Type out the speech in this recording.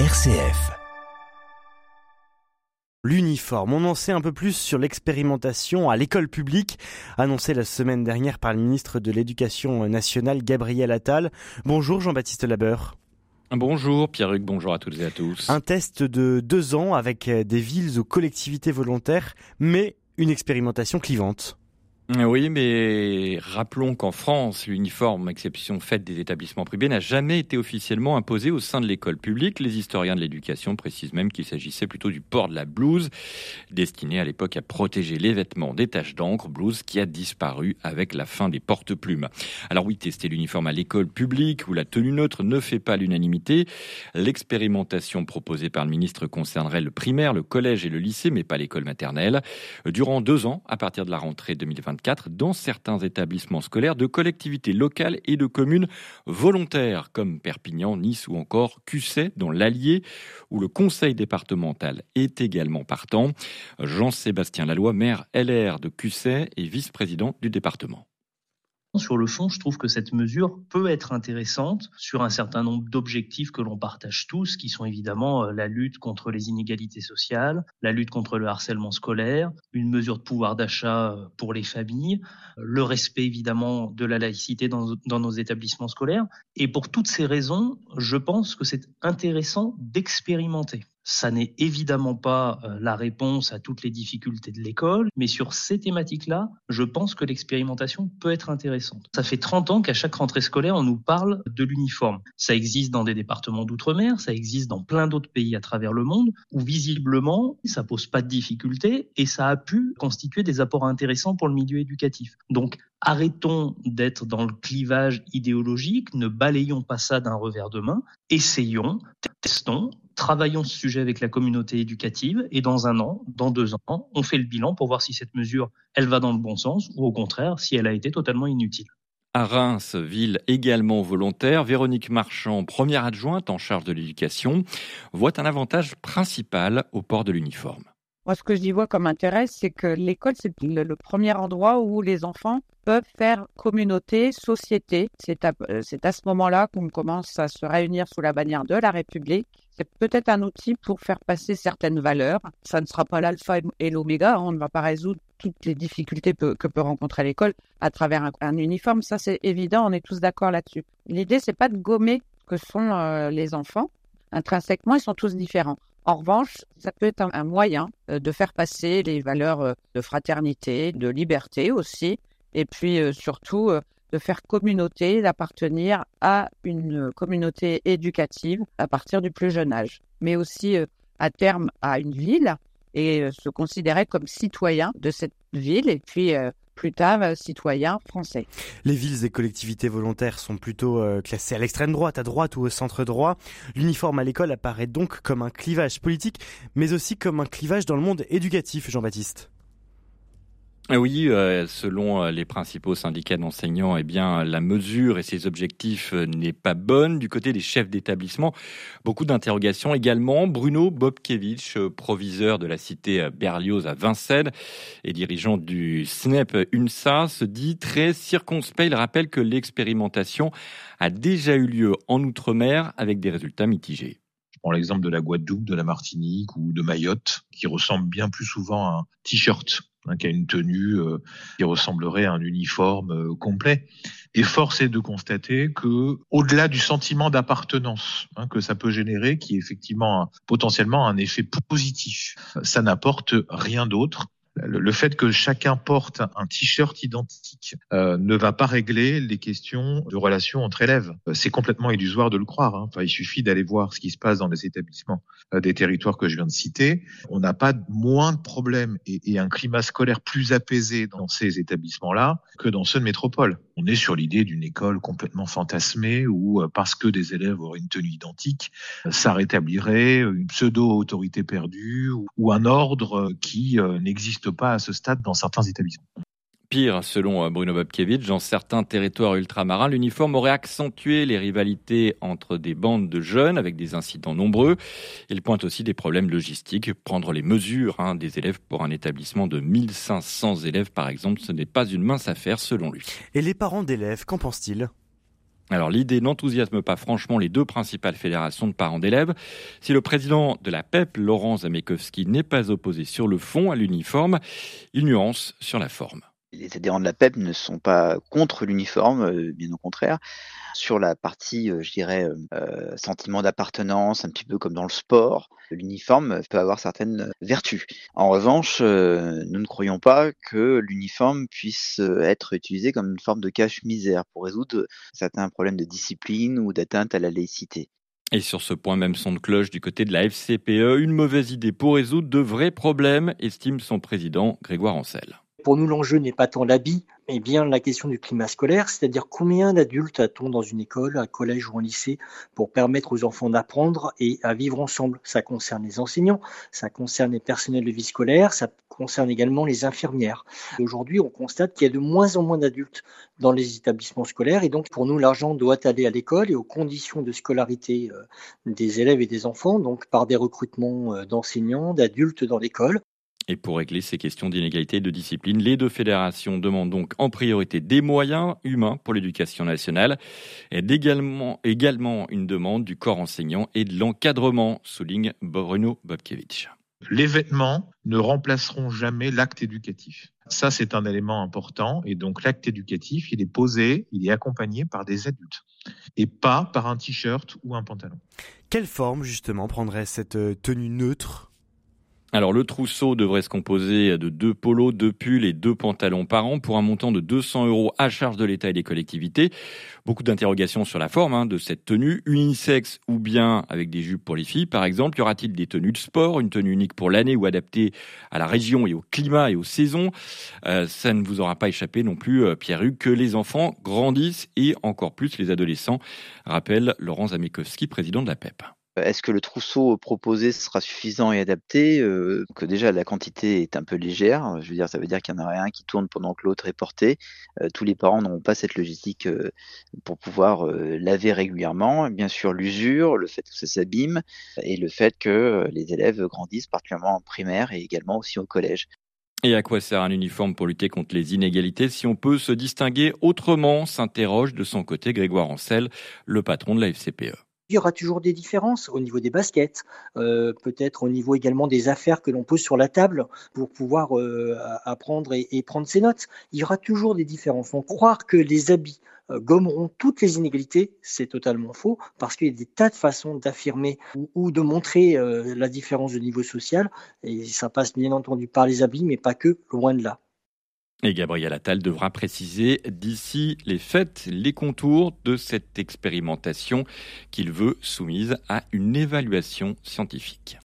RCF. L'uniforme. On en sait un peu plus sur l'expérimentation à l'école publique, annoncée la semaine dernière par le ministre de l'Éducation nationale, Gabriel Attal. Bonjour Jean-Baptiste Labeur. Bonjour Pierre-Hugues, bonjour à toutes et à tous. Un test de deux ans avec des villes ou collectivités volontaires, mais une expérimentation clivante. Oui, mais rappelons qu'en France, l'uniforme, exception faite des établissements privés, n'a jamais été officiellement imposé au sein de l'école publique. Les historiens de l'éducation précisent même qu'il s'agissait plutôt du port de la blouse, destiné à l'époque à protéger les vêtements des taches d'encre, blouse qui a disparu avec la fin des porte-plumes. Alors oui, tester l'uniforme à l'école publique où la tenue neutre ne fait pas l'unanimité. L'expérimentation proposée par le ministre concernerait le primaire, le collège et le lycée, mais pas l'école maternelle. Durant deux ans, à partir de la rentrée 2020, dans certains établissements scolaires de collectivités locales et de communes volontaires comme Perpignan, Nice ou encore Cusset dans l'Allier où le conseil départemental est également partant. Jean-Sébastien Laloy, maire LR de Cusset et vice-président du département. Sur le fond, je trouve que cette mesure peut être intéressante sur un certain nombre d'objectifs que l'on partage tous, qui sont évidemment euh, la lutte contre les inégalités sociales, la lutte contre le harcèlement scolaire, une mesure de pouvoir d'achat euh, pour les familles, le respect évidemment de la laïcité dans, dans nos établissements scolaires. Et pour toutes ces raisons, je pense que c'est intéressant d'expérimenter. Ça n'est évidemment pas euh, la réponse à toutes les difficultés de l'école, mais sur ces thématiques-là, je pense que l'expérimentation peut être intéressante. Ça fait 30 ans qu'à chaque rentrée scolaire, on nous parle de l'uniforme. Ça existe dans des départements d'outre-mer, ça existe dans plein d'autres pays à travers le monde, où visiblement, ça pose pas de difficultés et ça a pu constituer des apports intéressants pour le milieu éducatif. Donc, arrêtons d'être dans le clivage idéologique, ne balayons pas ça d'un revers de main, essayons, testons, travaillons ce sujet avec la communauté éducative et dans un an, dans deux ans, on fait le bilan pour voir si cette mesure, elle va dans le bon sens ou au contraire, si elle a été totalement inutile. À Reims, ville également volontaire, Véronique Marchand, première adjointe en charge de l'éducation, voit un avantage principal au port de l'uniforme. Moi, ce que j'y vois comme intérêt, c'est que l'école, c'est le, premier endroit où les enfants peuvent faire communauté, société. C'est à, euh, ce moment-là qu'on commence à se réunir sous la bannière de la République. C'est peut-être un outil pour faire passer certaines valeurs. Ça ne sera pas l'alpha et l'oméga. On ne va pas résoudre toutes les difficultés que peut rencontrer l'école à travers un, uniforme. Ça, c'est évident. On est tous d'accord là-dessus. L'idée, c'est pas de gommer que sont euh, les enfants. Intrinsèquement, ils sont tous différents. En revanche, ça peut être un, moyen euh, de faire passer les valeurs euh, de fraternité, de liberté aussi, et puis euh, surtout de faire communauté, d'appartenir à une communauté éducative à partir du plus jeune âge, mais aussi à terme à une ville et se considérer comme citoyen de cette ville. Et puis plus tard euh, citoyens français. Les villes et collectivités volontaires sont plutôt euh, classées à l'extrême droite, à droite ou au centre droit. L'uniforme à l'école apparaît donc comme un clivage politique, mais aussi comme un clivage dans le monde éducatif, Jean-Baptiste. Ah oui, euh, selon euh, les principaux syndicats d'enseignants, eh bien, la mesure et ses objectifs euh, n'est pas bonne. Du côté des chefs d'établissement, beaucoup d'interrogations également. Bruno Bobkevich, proviseur de la cité Berlioz à Vincennes et dirigeant du SNEP UNSA, se dit très circonspect. Il rappelle que l'expérimentation a déjà eu lieu en Outre-mer avec des résultats mitigés. Je prends l'exemple de la Guadeloupe, de la Martinique ou de Mayotte, qui ressemble bien plus souvent à un t-shirt Hein, qui a une tenue euh, qui ressemblerait à un uniforme euh, complet. Et force est de constater que, au-delà du sentiment d'appartenance hein, que ça peut générer, qui est effectivement potentiellement un effet positif, ça n'apporte rien d'autre le fait que chacun porte un t-shirt identique euh, ne va pas régler les questions de relations entre élèves. Euh, c'est complètement illusoire de le croire. Hein. Enfin, il suffit d'aller voir ce qui se passe dans les établissements euh, des territoires que je viens de citer. On n'a pas moins de problèmes et, et, un climat scolaire plus apaisé dans ces établissements-là que dans ceux de métropole. On est sur l'idée d'une école complètement fantasmée où, parce que des élèves auraient une tenue identique, ça rétablirait une pseudo-autorité perdue ou, ou un ordre qui n'existe pas à ce stade dans certains établissements. Pire, selon euh, Bruno Bobkevich, dans certains territoires ultramarins, l'uniforme aurait accentué les rivalités entre des bandes de jeunes avec des incidents nombreux. Il pointe aussi des problèmes logistiques. Prendre les mesures hein, des élèves pour un établissement de 1500 élèves, par exemple, ce n'est pas une mince affaire selon lui. Et les parents d'élèves, qu'en pensent-ils? Alors l'idée n'enthousiasme pas franchement les deux principales fédérations de parents d'élèves. Si le président de la PEP, Laurent Zamekowski, n'est pas opposé sur le fond à l'uniforme, il nuance sur la forme les adhérents de la PEP ne sont pas contre l'uniforme, euh, bien au contraire. Sur la partie, euh, je dirais, euh, sentiment d'appartenance, un petit peu comme dans le sport, l'uniforme peut avoir certaines vertus. En revanche, nous ne croyons pas que l'uniforme puisse être utilisé comme une forme de cache-misère pour résoudre certains problèmes de discipline ou d'atteinte à la laïcité. Et sur ce point, même son de cloche du côté de la FCPE, une mauvaise idée pour résoudre de vrais problèmes, estime son président Grégoire Ancel. Pour nous, l'enjeu n'est pas tant l'habit, mais bien la question du climat scolaire, c'est-à-dire combien d'adultes a-t-on dans une école, un collège ou un lycée pour permettre aux enfants d'apprendre et à vivre ensemble? Ça concerne les enseignants, ça concerne les personnels de vie scolaire, ça concerne également les infirmières. Aujourd'hui, on constate qu'il y a de moins en moins d'adultes dans les établissements scolaires et donc pour nous, l'argent doit aller à l'école et aux conditions de scolarité euh, des élèves et des enfants, donc par des recrutements euh, d'enseignants, d'adultes dans l'école. Et pour régler ces questions d'inégalité et de discipline, les deux fédérations demandent donc en priorité des moyens humains pour l'éducation nationale et également, également une demande du corps enseignant et de l'encadrement, souligne Bruno Bobkevich. Les vêtements ne remplaceront jamais l'acte éducatif. Ça, c'est un élément important. Et donc, l'acte éducatif, il est posé, il est accompagné par des adultes et pas par un t-shirt ou un pantalon. Quelle forme, justement, prendrait cette euh, tenue neutre alors le trousseau devrait se composer de deux polos, deux pulls et deux pantalons par an pour un montant de 200 euros à charge de l'État et des collectivités. Beaucoup d'interrogations sur la forme hein, de cette tenue, unisexe ou bien avec des jupes pour les filles par exemple. Y aura-t-il des tenues de sport, une tenue unique pour l'année ou adaptée à la région et au climat et aux saisons? Euh, Ça ne vous aura pas échappé non plus, euh, Pierre-Hugues, que les enfants grandissent et encore plus les adolescents, rappelle Laurent Zamekowski, président de la PEP. Est-ce que le trousseau proposé sera suffisant et adapté euh, Que déjà la quantité est un peu légère. Je veux dire, ça veut dire qu'il y en aurait un qui tourne pendant que l'autre est porté. Euh, tous les parents n'auront pas cette logistique euh, pour pouvoir laver régulièrement. Bien sûr, l'usure, le fait que ça s'abîme et le fait que les élèves grandissent, particulièrement en primaire et également aussi au collège. Et à quoi sert un uniforme pour lutter contre les inégalités si on peut se distinguer autrement s'interroge de son côté Grégoire Ancel, le patron de la FCPE. Il y aura toujours des différences au niveau des baskets, euh, peut-être au niveau également des affaires que l'on pose sur la table pour pouvoir euh, apprendre et, prendre ses notes. Il y aura toujours des différences. Donc croire que les habits euh, gommeront toutes les inégalités, c'est totalement faux, parce qu'il y a des tas de façons d'affirmer ou, de montrer la différence de niveau social, et ça passe bien entendu par les habits, mais pas que, loin de là. Et Gabriel Attal devra préciser d'ici les fêtes les contours de cette expérimentation qu'il veut soumise à une évaluation scientifique.